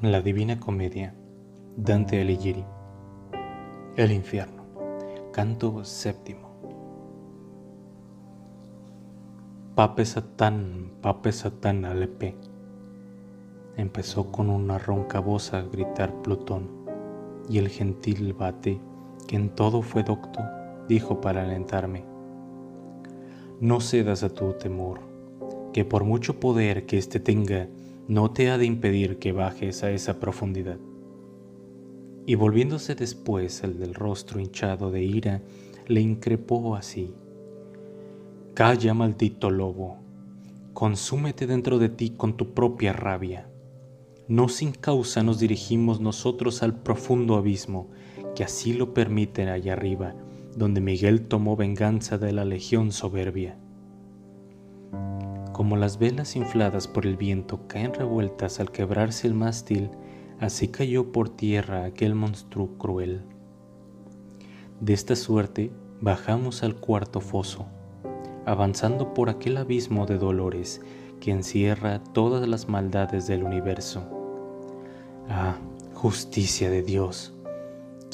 La Divina Comedia, Dante Alighieri. El infierno, canto séptimo. Pape Satán, Pape Satán Alepe. Empezó con una ronca voz a gritar Plutón, y el gentil bate, que en todo fue docto, dijo para alentarme: No cedas a tu temor, que por mucho poder que éste tenga, no te ha de impedir que bajes a esa profundidad. Y volviéndose después el del rostro hinchado de ira, le increpó así. Calla, maldito lobo, consúmete dentro de ti con tu propia rabia. No sin causa nos dirigimos nosotros al profundo abismo, que así lo permiten allá arriba, donde Miguel tomó venganza de la legión soberbia. Como las velas infladas por el viento caen revueltas al quebrarse el mástil, así cayó por tierra aquel monstruo cruel. De esta suerte bajamos al cuarto foso, avanzando por aquel abismo de dolores que encierra todas las maldades del universo. Ah, justicia de Dios,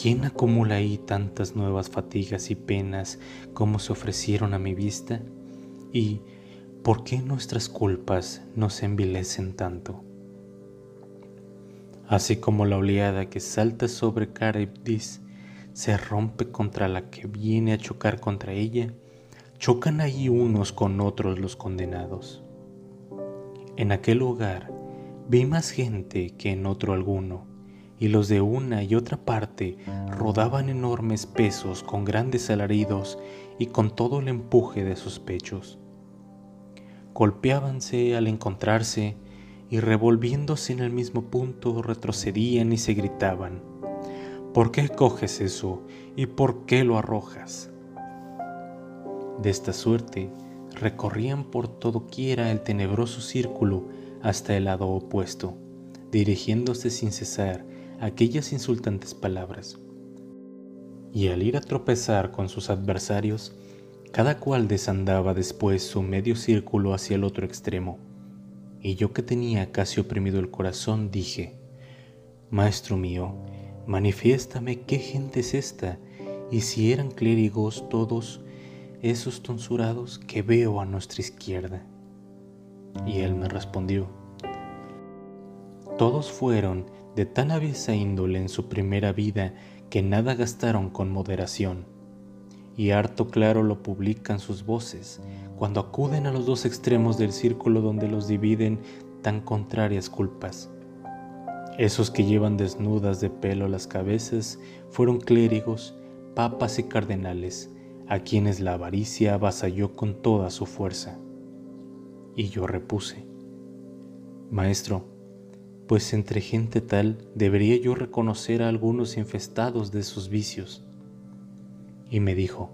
¿quién acumula ahí tantas nuevas fatigas y penas como se ofrecieron a mi vista? Y, ¿por qué nuestras culpas nos envilecen tanto? Así como la oleada que salta sobre Caribdis se rompe contra la que viene a chocar contra ella, chocan ahí unos con otros los condenados. En aquel hogar vi más gente que en otro alguno, y los de una y otra parte rodaban enormes pesos con grandes alaridos y con todo el empuje de sus pechos golpeábanse al encontrarse y revolviéndose en el mismo punto retrocedían y se gritaban, ¿por qué coges eso y por qué lo arrojas? De esta suerte recorrían por todo quiera el tenebroso círculo hasta el lado opuesto, dirigiéndose sin cesar aquellas insultantes palabras. Y al ir a tropezar con sus adversarios, cada cual desandaba después su medio círculo hacia el otro extremo, y yo que tenía casi oprimido el corazón dije, Maestro mío, manifiéstame qué gente es esta, y si eran clérigos todos esos tonsurados que veo a nuestra izquierda. Y él me respondió, todos fueron de tan aviesa índole en su primera vida que nada gastaron con moderación y harto claro lo publican sus voces cuando acuden a los dos extremos del círculo donde los dividen tan contrarias culpas. Esos que llevan desnudas de pelo las cabezas fueron clérigos, papas y cardenales, a quienes la avaricia avasalló con toda su fuerza. Y yo repuse, Maestro, pues entre gente tal debería yo reconocer a algunos infestados de sus vicios y me dijo,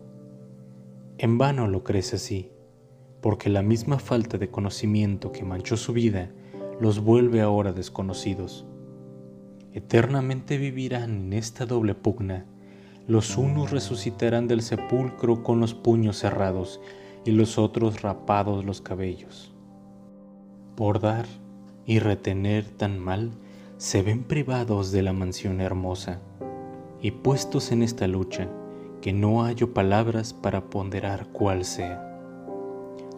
en vano lo crees así, porque la misma falta de conocimiento que manchó su vida los vuelve ahora desconocidos. Eternamente vivirán en esta doble pugna. Los unos resucitarán del sepulcro con los puños cerrados y los otros rapados los cabellos. Por dar y retener tan mal, se ven privados de la mansión hermosa y puestos en esta lucha, que no hallo palabras para ponderar cuál sea.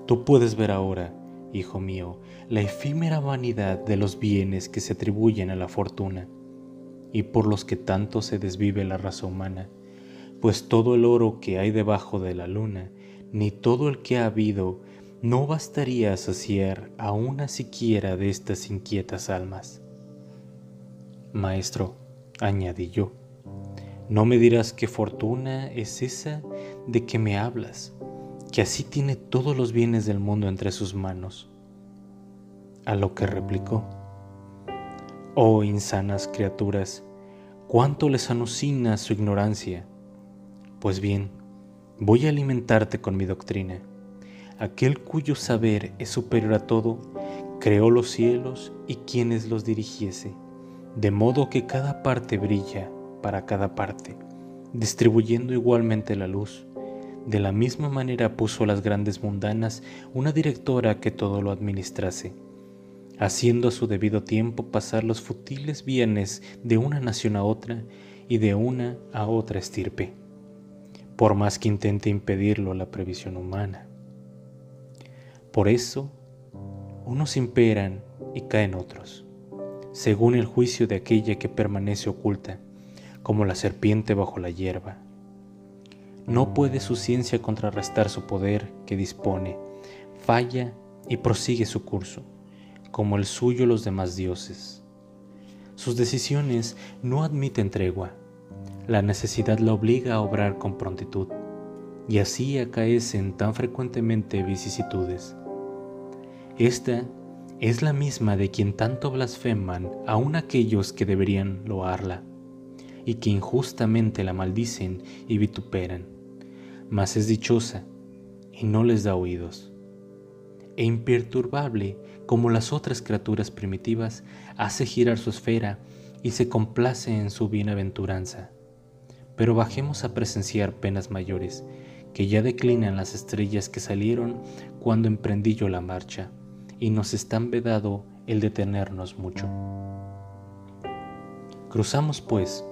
Tú puedes ver ahora, hijo mío, la efímera vanidad de los bienes que se atribuyen a la fortuna y por los que tanto se desvive la raza humana, pues todo el oro que hay debajo de la luna, ni todo el que ha habido, no bastaría saciar a una siquiera de estas inquietas almas. Maestro, añadí yo, no me dirás qué fortuna es esa de que me hablas, que así tiene todos los bienes del mundo entre sus manos. A lo que replicó, Oh insanas criaturas, cuánto les anucina su ignorancia. Pues bien, voy a alimentarte con mi doctrina. Aquel cuyo saber es superior a todo, creó los cielos y quienes los dirigiese, de modo que cada parte brilla para cada parte, distribuyendo igualmente la luz, De la misma manera puso a las grandes mundanas una directora que todo lo administrase, haciendo a su debido tiempo pasar los futiles bienes de una nación a otra y de una a otra estirpe, por más que intente impedirlo la previsión humana. Por eso, unos imperan y caen otros, según el juicio de aquella que permanece oculta, como la serpiente bajo la hierba. No puede su ciencia contrarrestar su poder que dispone, falla y prosigue su curso, como el suyo los demás dioses. Sus decisiones no admiten tregua, la necesidad la obliga a obrar con prontitud, y así acaecen tan frecuentemente vicisitudes. Esta es la misma de quien tanto blasfeman aun aquellos que deberían loarla, y que injustamente la maldicen y vituperan, mas es dichosa y no les da oídos. E imperturbable como las otras criaturas primitivas, hace girar su esfera y se complace en su bienaventuranza. Pero bajemos a presenciar penas mayores, que ya declinan las estrellas que salieron cuando emprendí yo la marcha y nos están vedado el detenernos mucho. Cruzamos, pues,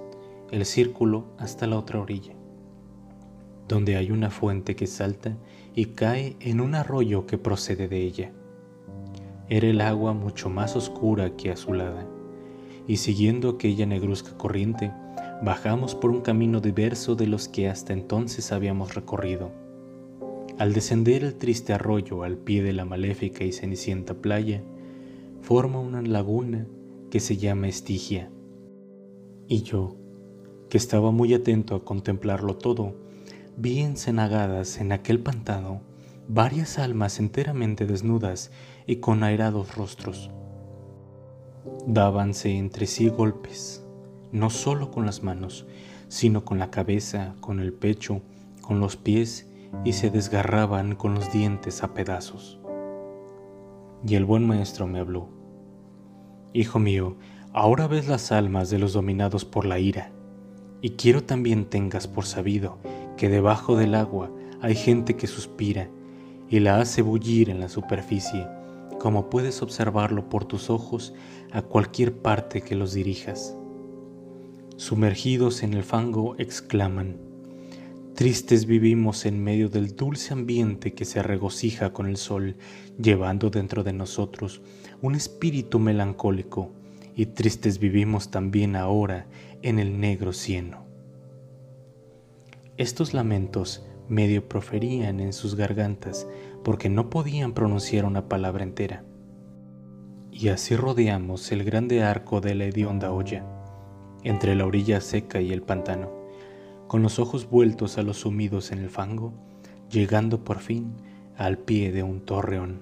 el círculo hasta la otra orilla, donde hay una fuente que salta y cae en un arroyo que procede de ella. Era el agua mucho más oscura que azulada, y siguiendo aquella negruzca corriente, bajamos por un camino diverso de los que hasta entonces habíamos recorrido al descender el triste arroyo al pie de la maléfica y cenicienta playa, forma una laguna que se llama Estigia. Y yo, que estaba muy atento a contemplarlo todo, vi encenagadas en aquel pantano varias almas enteramente desnudas y con airados rostros. Dábanse entre sí golpes, no solo con las manos, sino con la cabeza, con el pecho, con los pies y se desgarraban con los dientes a pedazos. Y el buen maestro me habló. Hijo mío, ahora ves las almas de los dominados por la ira, y quiero también tengas por sabido que debajo del agua hay gente que suspira y la hace bullir en la superficie, como puedes observarlo por tus ojos a cualquier parte que los dirijas. Sumergidos en el fango exclaman, Tristes vivimos en medio del dulce ambiente que se regocija con el sol, llevando dentro de nosotros un espíritu melancólico, y tristes vivimos también ahora en el negro cieno. Estos lamentos medio proferían en sus gargantas porque no podían pronunciar una palabra entera. Y así rodeamos el grande arco de la hedionda olla, entre la orilla seca y el pantano, con los ojos vueltos a los sumidos en el fango, llegando por fin al pie de un torreón.